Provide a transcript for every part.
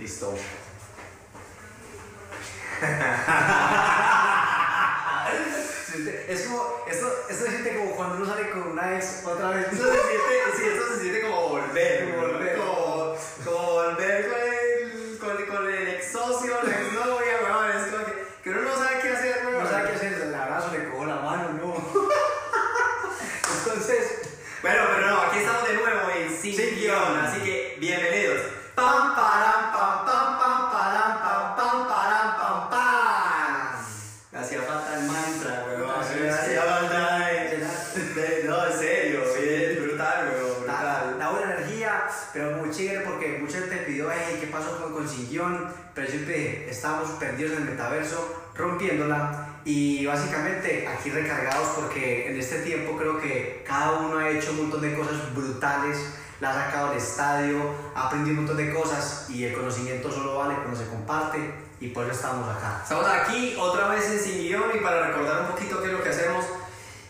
Listo. es como, esto, esto se siente como cuando uno sale con una ex otra vez. Eso se siente, sí, eso se siente como volver, Como volver. Guión? Pero siempre estamos perdidos en el metaverso, rompiéndola. Y básicamente aquí recargados porque en este tiempo creo que cada uno ha hecho un montón de cosas brutales, la ha sacado al estadio, ha aprendido un montón de cosas y el conocimiento solo vale cuando se comparte y por eso estamos acá. Estamos aquí otra vez en Sin Guión y para recordar un poquito qué es lo que hacemos,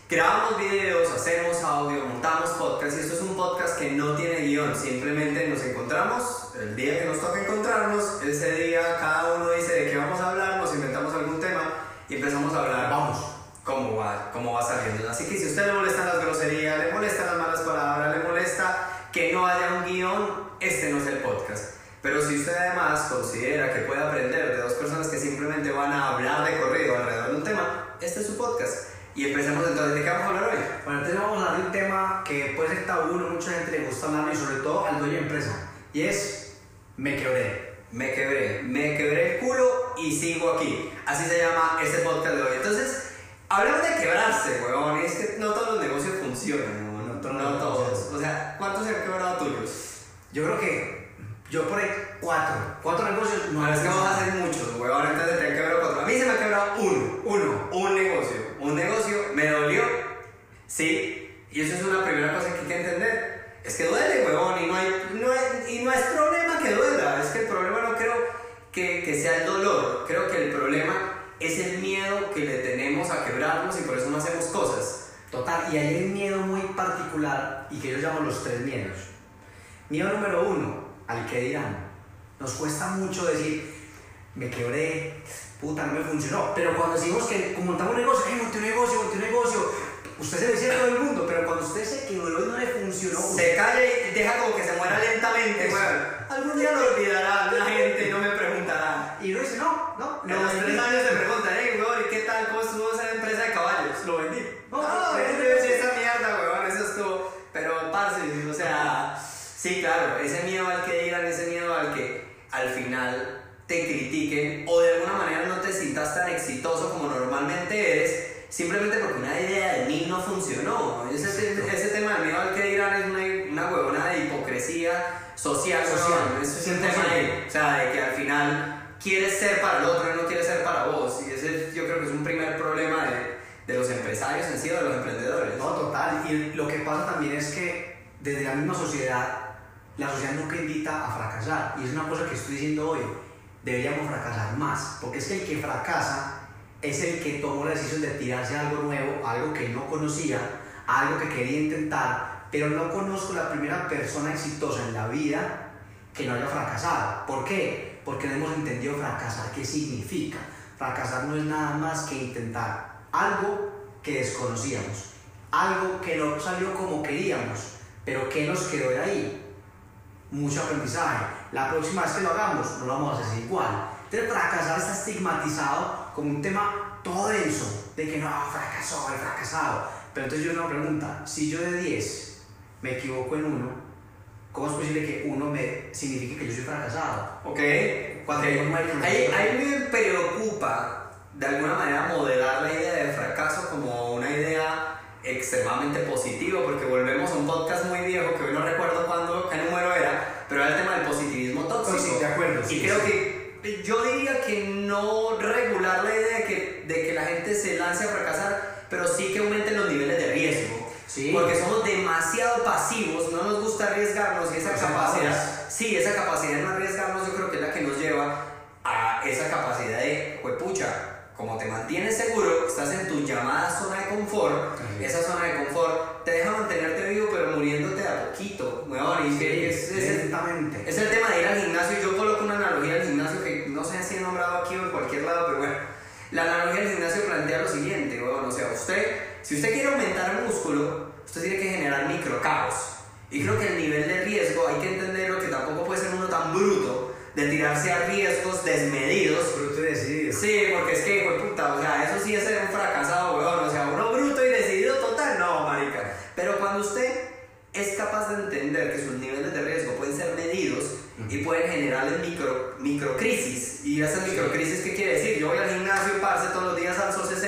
grabamos videos, hacemos audio, montamos podcast y esto es un podcast que no tiene guion, simplemente nos encontramos, el día que nos toca encontrarnos, ese día cada uno dice de qué vamos a hablar, nos inventamos algún tema y empezamos a hablar Vamos. cómo va, cómo va saliendo. Así que si a usted le molestan las groserías, le molestan las malas palabras, le molesta que no haya un guion, este no es el podcast. Pero si usted además considera que puede aprender de dos personas que simplemente van a hablar de corrido alrededor de un tema, este es su podcast. Y empecemos entonces, ¿de qué vamos a hablar hoy? Bueno, entonces vamos a hablar de un tema que puede ser tabú, no mucha gente le gusta hablar y sobre todo al dueño de empresa. Y es, me quebré. Me quebré, me quebré el culo y sigo aquí. Así se llama este podcast de hoy. Entonces, hablemos de quebrarse. Y es que no todos los negocios funcionan, huevón. No, todos no todos. O sea, ¿cuántos se han quebrado tuyos? Yo creo que yo por ahí cuatro. Cuatro negocios no es que vamos a hacer muchos, huevón. Entonces te han quebrado cuatro. A mí se me ha quebrado uno. Uno. Un negocio. Un negocio me dolió. Sí. Y eso es una primera cosa que hay que entender. Es que duele, huevón. Y no, hay, no hay- y no es problema que duela. Es que el problema no creo que, que sea el dolor. Creo que el problema es el miedo que le tenemos a quebrarnos y por eso no hacemos cosas. Total, y hay un miedo muy particular y que yo llamo los tres miedos. Miedo número uno, al que dirán. Nos cuesta mucho decir, me quebré, puta, no me funcionó. Pero cuando decimos que montamos un negocio, hey, monté un negocio, monté un negocio, usted se lo dice a todo el mundo, pero cuando usted se quebró y no le funcionó, Se calla y deja como que se muera lentamente, huevón. Algún día lo olvidará la gente y no me preguntará. y uno dice, no, no, En los tres años se preguntan, hey, weón, ¿y qué tal? ¿Cómo estuvo esa empresa de caballos? lo vendí. No, No, no, mierda, weón, eso estuvo. Pero, parce, o sea, sí, claro, ese miedo al que dirán, ese miedo al que al final te critiquen o de alguna manera no te sientas tan exitoso como normalmente eres, simplemente porque una idea de mí no funcionó. Ese, ese tema del miedo al que dirán es una, una huevona de hipocresía social, Social, social. Eso es un 100%. tema de, o sea, de que al final quieres ser para el otro y no quieres ser para vos. Y ese yo creo que es un primer problema de, de los empresarios en sí o de los emprendedores. No, total. Y lo que pasa también es que desde la misma sociedad, la sociedad nunca invita a fracasar. Y es una cosa que estoy diciendo hoy. Deberíamos fracasar más. Porque es que el que fracasa es el que tomó la decisión de tirarse a algo nuevo, algo que no conocía, algo que quería intentar. Pero no conozco la primera persona exitosa en la vida que no haya fracasado. ¿Por qué? Porque no hemos entendido fracasar. ¿Qué significa? Fracasar no es nada más que intentar algo que desconocíamos, algo que no salió como queríamos, pero que nos quedó de ahí. Mucho aprendizaje. La próxima vez que lo hagamos, no lo vamos a hacer igual. Entonces, fracasar está estigmatizado como un tema todo denso, de que no, fracasó, he fracasado. Pero entonces yo una pregunta, si yo de 10 me equivoco en uno, ¿cómo es posible que uno me signifique que yo soy fracasado? Ok. Cuando Ok. yo no hay- Ahí, ahí me preocupa de alguna manera modelar la idea de fracaso como una idea extremadamente positiva, porque volvemos a un podcast muy viejo que Sí, de Y creo que yo diría que no regular la idea de que, de que la gente se lance a fracasar, pero sí que aumenten los niveles de riesgo. Sí. Porque somos demasiado pasivos, no nos gusta arriesgarnos y esa capacidad, sí, esa capacidad de no arriesgarnos yo creo que es la que nos lleva a esa capacidad de, juepucha, como te mantienes seguro, estás en tu llamada zona de confort, esa zona de confort te deja mantenerte vivo pero muriéndote a poquito, weón, Sí, es, es el, lentamente. es el tema de ir al gimnasio, yo coloco una analogía Usted, si usted quiere aumentar el músculo, usted tiene que generar microcaos. Y creo que el nivel de riesgo hay que entenderlo que tampoco puede ser uno tan bruto de tirarse a riesgos desmedidos. Bruto y decidido. Sí, porque es que, hijo puta, o sea, eso sí es ser un fracasado, weón. O sea, uno bruto y decidido total, no, marica. Pero cuando usted es capaz de entender que sus niveles de riesgo pueden ser medidos y pueden generarles micro, microcrisis. ¿Y esas microcrisis qué quiere decir? Yo voy al gimnasio, parce, todos los días 60, 70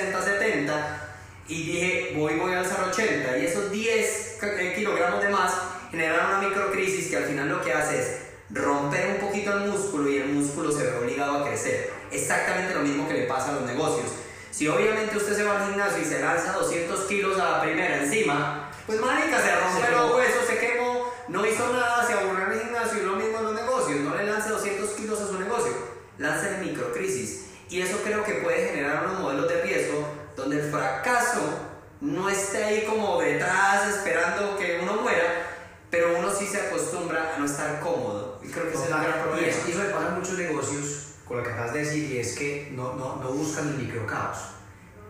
y dije, voy, voy a alzar 80 y esos 10 eh, kilogramos de más generan una microcrisis que al final lo que hace es romper un poquito el músculo y el músculo se ve obligado a crecer. Exactamente lo mismo que le pasa a los negocios. Si obviamente usted se va al gimnasio y se lanza 200 kilos a la primera encima, pues marica, se rompe los huesos, se quemó, no hizo nada, se aburrió en el gimnasio y lo mismo en los negocios. No le lance 200 kilos a su negocio, lance de microcrisis. Y eso creo que puede generar unos modelos de riesgo donde el fracaso no esté ahí como detrás esperando que uno muera, pero uno sí se acostumbra a no estar cómodo. Y creo que es el gran problema. eso, y eso le pasa a muchos negocios con lo que acabas de decir y es que no, no, no buscan el microcaos.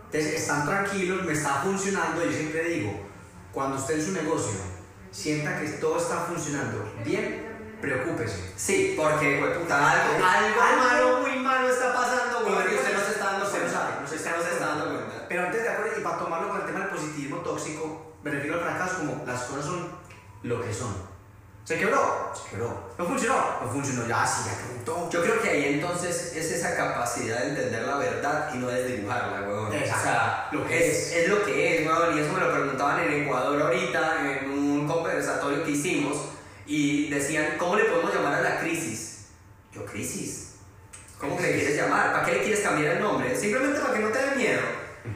Entonces están tranquilos, me está funcionando. Yo siempre digo, cuando usted en su negocio sienta que todo está funcionando bien, preocúpese. Sí, porque, puta, algo, algo malo, muy malo está pasando, güey, y usted no se está dando Usted no cuenta. sabe, no se Usted no se está dando cuenta. Pero antes de acuerdo, y para tomarlo con el tema del positivismo tóxico, me refiero al fracaso como las cosas son lo que son. Se quebró, se quebró. No funcionó, no funcionó. Ya, sí, ya preguntó. Yo creo que ahí entonces es esa capacidad de entender la verdad y no desdibujarla, weón. Exacto. O sea, Lo que es, es lo que es, weón. Y eso me lo preguntaban en Ecuador ahorita, en un conversatorio que hicimos, y decían, ¿cómo le podemos llamar a la crisis? Yo, crisis. ¿Cómo que le quieres llamar? ¿Para qué le quieres cambiar el nombre? Simplemente para que no te dé miedo.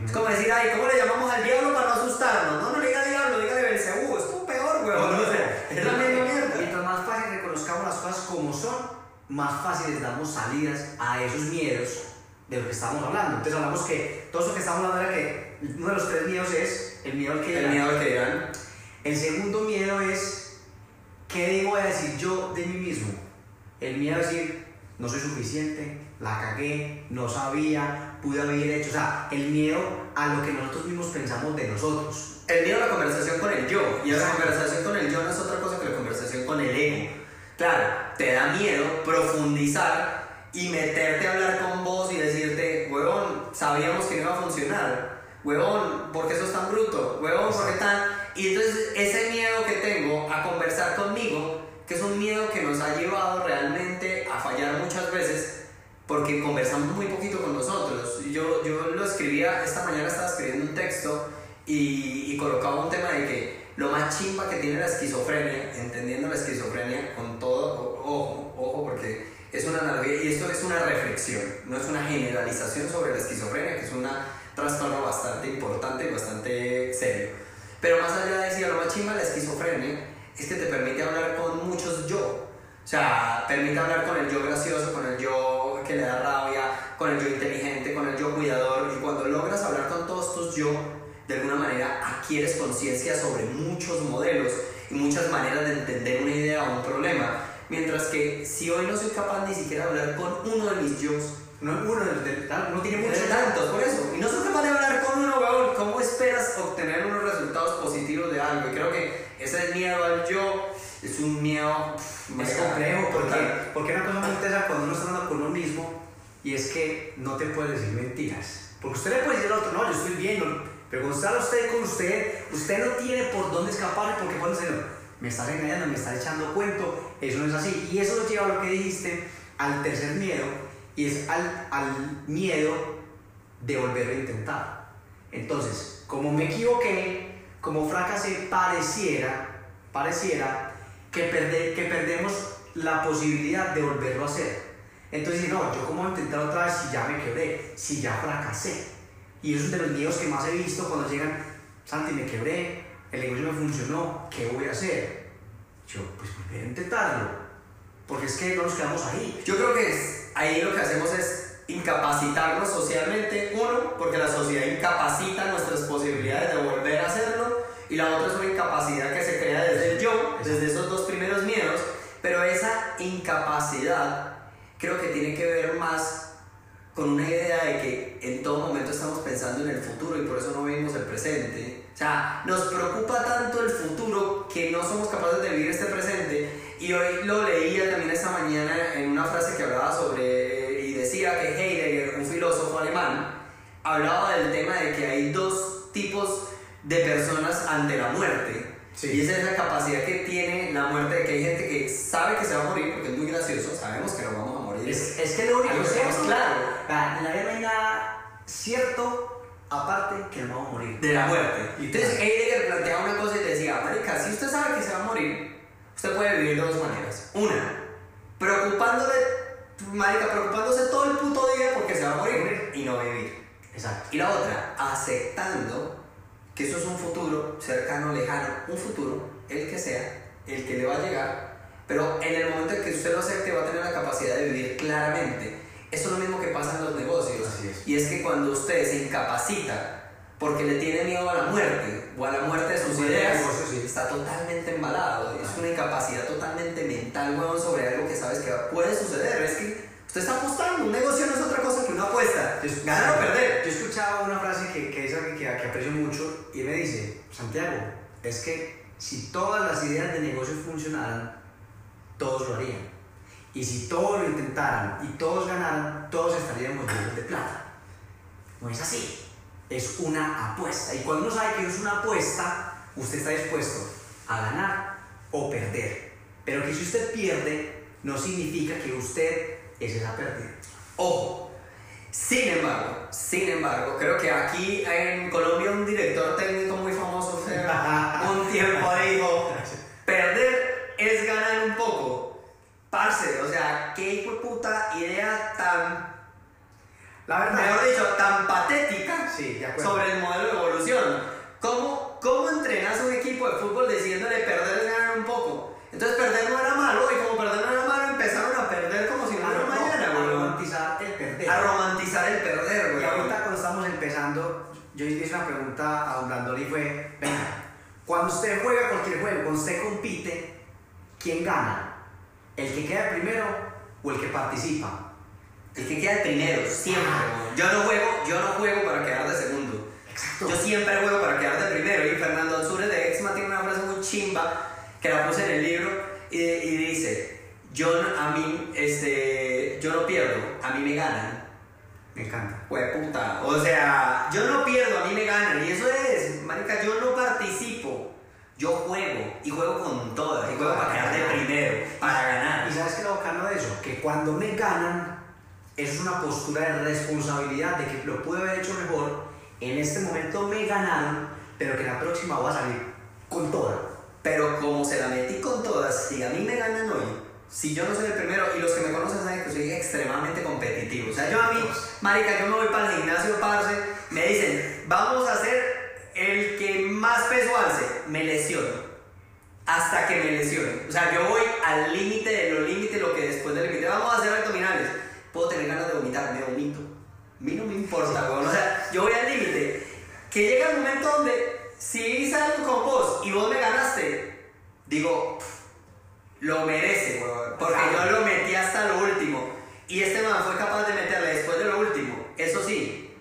Es como decir, ay, ¿cómo le llamamos al diablo para no asustarnos? No, no le diga diablo, dígale Belcebú. Es tu peor, weón. O sea, es la misma mierda. Mientras más fácil reconozcamos las cosas como son, más fácil les damos salidas a esos miedos de lo que estamos hablando. Entonces hablamos que todo eso que estamos hablando era que uno de los tres miedos es el miedo al que El miedo al que dirán. El segundo miedo es ¿qué debo de decir yo de mí mismo? El miedo a decir no soy suficiente, la cagué, no sabía, pude haber hecho, o sea, el miedo a lo que nosotros mismos pensamos de nosotros. El miedo a la conversación con el yo. Y esa Exacto. conversación con el yo no es otra cosa que la conversación con el ego. Claro, te da miedo profundizar y meterte a hablar con vos y decirte, huevón, sabíamos que no iba a funcionar. Huevón, ¿por qué sos tan bruto? Huevón, ¿por qué tan...? Y entonces ese miedo que tengo a conversar conmigo, que es un miedo que nos ha llevado realmente porque conversamos muy poquito con nosotros. Yo, yo lo escribía, esta mañana estaba escribiendo un texto y, y colocaba un tema de que lo más chimba que tiene la esquizofrenia, entendiendo la esquizofrenia con todo, ojo, ojo, porque es una analogía y esto es una reflexión, no es una generalización sobre la esquizofrenia, que es un trastorno bastante importante y bastante serio. Pero más allá de decir, lo más chimba la esquizofrenia es que te permite hablar con muchos yo. O sea, permite hablar con el yo gracioso, con el yo que le da rabia, con el yo inteligente, con el yo cuidador. Y cuando logras hablar con todos tus yo, de alguna manera adquieres conciencia sobre muchos modelos y muchas maneras de entender una idea o un problema. Mientras que si hoy no soy capaz ni siquiera de hablar con uno de mis yo, No, uno, uno tiene muchos muchos tantos, por eso. Y no soy capaz de hablar con uno, weón. ¿Cómo esperas obtener unos resultados positivos de algo? Y creo que ese miedo al yo es un miedo. marica, complejo porque, porque una cosa muy interesante cuando uno está hablando con uno mismo y es que no te puede decir mentiras. Porque usted le puede decir al otro, no, yo estoy bien, no", pero cuando está usted con usted, usted no tiene por dónde escapar porque puede decir, me estás engañando, me estás echando cuento, eso no es así. Y eso nos lleva a lo que dijiste, al tercer miedo, y es al, al miedo de volverlo a intentar. Entonces, como me equivoqué, como fracasé, pareciera, pareciera que, perde- que perdemos la posibilidad de volverlo a hacer. Entonces, no, yo como intentar otra vez si ya me quebré, si ya fracasé. Y eso es de los miedos que más he visto cuando llegan, Santi, me quebré, el negocio no funcionó, ¿qué voy a hacer? Yo, pues volver a intentarlo, porque es que no nos quedamos ahí. Yo creo que es- ahí lo que hacemos es incapacitarnos socialmente, uno, porque la sociedad incapacita nuestras posibilidades de volver a hacerlo, y la otra es una incapacidad que se crea desde el yo, desde esos dos primeros miedos, pero esa incapacidad creo que tiene que ver más con una idea de que en todo momento estamos pensando en el futuro y por eso no vivimos el presente. O sea, nos preocupa tanto el futuro que no somos capaces de vivir este presente. Y hoy lo leía también esta mañana en una frase que hablaba sobre, y decía que Heidegger, un filósofo alemán, hablaba del tema de que hay dos tipos de personas ante la muerte. Y esa es la capacidad que tiene la muerte, de que hay gente que sabe que se va a morir, porque es muy gracioso, sabemos que no vamos a morir. Es, es que lo único que tenemos claro. En la vida no hay nada cierto aparte que nos vamos a morir. de la muerte. Entonces Heidegger planteaba una cosa y decía, marica, si usted sabe que se va a morir, usted puede vivir de dos maneras. Una, preocupándole, marica, preocupándose todo el puto día porque se va a morir y no vivir. Exacto. Y la otra, aceptando que eso es un futuro cercano, lejano, un futuro, el que sea, el que le va a llegar, pero en el momento en que usted lo acepte va a tener la capacidad de vivir claramente. Eso es lo mismo que pasa en los negocios. Es. Y es que cuando usted se incapacita porque le tiene miedo a la muerte o a la muerte de sus ideas, negocio, sí. está totalmente embalado. Es una incapacidad totalmente mental, weón, sobre algo que sabes que puede suceder. Es que usted está apostando. Un negocio no es otra cosa que una apuesta. Ganar o perder. Yo escuchaba una frase que, que que, aprecio mucho y me dice, Santiago, es que si todas las ideas de negocio funcionaran, todos lo harían. Y si todos lo intentaran y todos ganaran, todos estaríamos llenos de plata. No es así. Es una apuesta. Y cuando uno sabe que es una apuesta, usted está dispuesto a ganar o perder. Pero que si usted pierde, no significa que usted es esa pérdida. Sin embargo, sin embargo, creo que aquí en Colombia un director técnico muy famoso, o sea, un tiempo dijo, perder es ganar un poco. Parce, o sea, qué hijo de puta idea tan, La verdad. mejor dicho, tan patética Sí, sobre el modelo de evolución. ¿Cómo, ¿Cómo entrenas un equipo de fútbol diciéndole perder es ganar un poco? Entonces perder no era malo y como perder no era malo empezaron a perder como si no hubiera a, mañana, a weón. romantizar el perder. A romantizar el perder, Y güey. ahorita cuando yo hice una pregunta a Don Blandón y fue, venga, cuando usted juega cualquier juego, cuando usted compite, ¿quién gana? ¿El que queda primero o el que participa? El que queda primero, siempre. Yo no juego, yo no juego para quedar de segundo. Exacto. Yo siempre juego para quedar de primero. Y Fernando Ansures de Exma tiene una frase muy chimba que la puse en el libro y, y dice, yo a mí, este, yo no pierdo, a mí me ganan. Me encanta. Hue puta. O sea, yo no pierdo, a mí me ganan. Y eso es, marica, yo no participo. Yo juego y juego con todas. Y juego para quedar de primero, para ganar. ¿Y sabes qué es lo bacano de eso? Que cuando me ganan, es una postura de responsabilidad de que lo pude haber hecho mejor. En este momento me ganaron, pero que la próxima voy a salir con toda. Pero como se la metí con todas, si a mí me ganan hoy, si yo no soy el primero, y los que me conocen saben que soy extremadamente competitivo. O sea, yo a mí, marica, yo me voy para el gimnasio, parce, me dicen, vamos a hacer el que más peso alce, me lesiono. Hasta que me lesione. O sea, yo voy al límite de lo límite, lo que después del límite. Vamos a hacer abdominales. Puedo tener ganas de vomitar, me vomito. A mí no me importa, weón. O sea, yo voy al límite. Que llega el momento donde, si salgo con vos y vos me ganaste, digo, lo merece, weón. Porque yo lo metí hasta lo último. Y este man fue capaz de meterle después de lo último. Eso sí,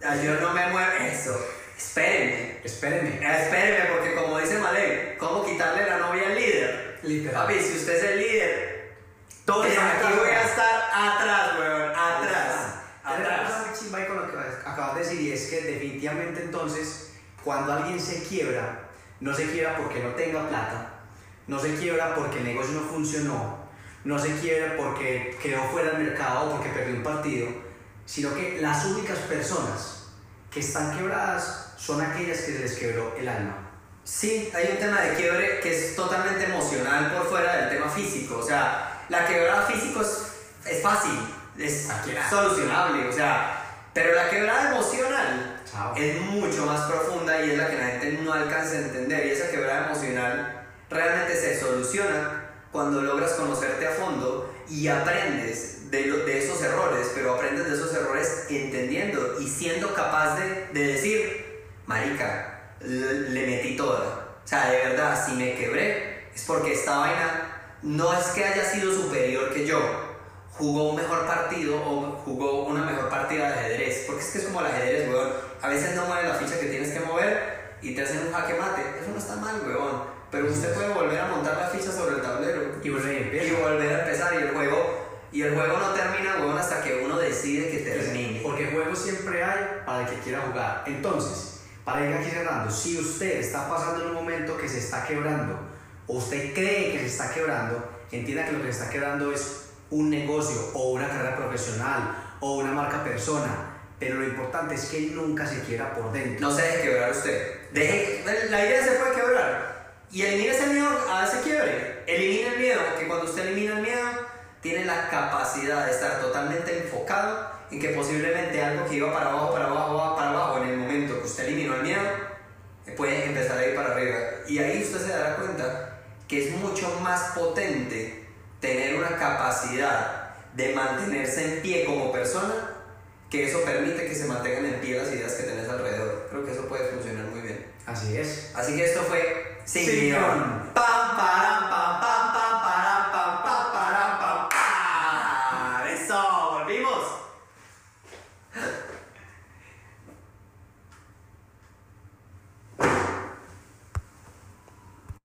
yo no me muevo. Eso. Espérenme. Espérenme. Eh, Espérenme, porque como dice Malek, ¿cómo quitarle la novia al líder? Literal. Papi, si usted es el líder, están aquí voy a estar atrás, weón. Atrás. Una Atrás. ahí con lo que acabas de decir y es que definitivamente entonces cuando alguien se quiebra, no se quiebra porque no tenga plata, no se quiebra porque el negocio no funcionó, no se quiebra porque quedó fuera del mercado o porque perdió un partido, sino que las únicas personas que están quebradas son aquellas que les quebró el alma. Sí, hay un tema de quiebre que es totalmente emocional por fuera del tema físico. O sea, la quebrada físico es, es fácil, es solucionable. O sea, pero la quebrada emocional Chao. es mucho más profunda y es la que la gente no alcanza a entender. Y esa quebrada emocional realmente se soluciona cuando logras conocerte a fondo y aprendes de, lo- de esos errores, pero aprendes de esos errores entendiendo y siendo capaz de, de decir, marica, le, metí toda. O sea, de verdad, si me quebré es porque esta vaina no es que haya sido superior que yo. jugó un mejor partido o jugó una mejor partida de ajedrez. Porque es que es como el ajedrez, weón. A veces no mueve la ficha que tienes que mover y te hacen un jaque mate. Eso no está mal, weón. Pero usted puede volver a montar la ficha sobre el tablero Y volver a y empezar. volver a empezar y el juego y el juego no termina, weón, hasta que uno decide que termine. Porque juegos siempre hay para el que quiera jugar. Entonces, para ir aquí cerrando, si usted está pasando en un momento que se está quebrando, o usted cree que se está quebrando, entienda que lo que se está quebrando es un negocio, o una carrera profesional, o una marca persona. Pero lo importante es que nunca se quiera por dentro. No se deje quebrar usted. Deje, la idea se puede quebrar. Y elimine ese miedo a ese quiebre. Elimine el miedo, que cuando usted elimina el miedo, tiene la capacidad de estar totalmente enfocado en que posiblemente algo que iba para abajo, para abajo, para abajo, en el momento que usted eliminó el miedo, puede empezar a ir para arriba. Y ahí usted se dará cuenta que es mucho más potente tener una capacidad de mantenerse en pie como persona, que eso permite que se mantengan en pie las ideas que tenés alrededor. Creo que eso puede funcionar muy bien. Así es. Así que esto fue Sin. Guión. Pam, param,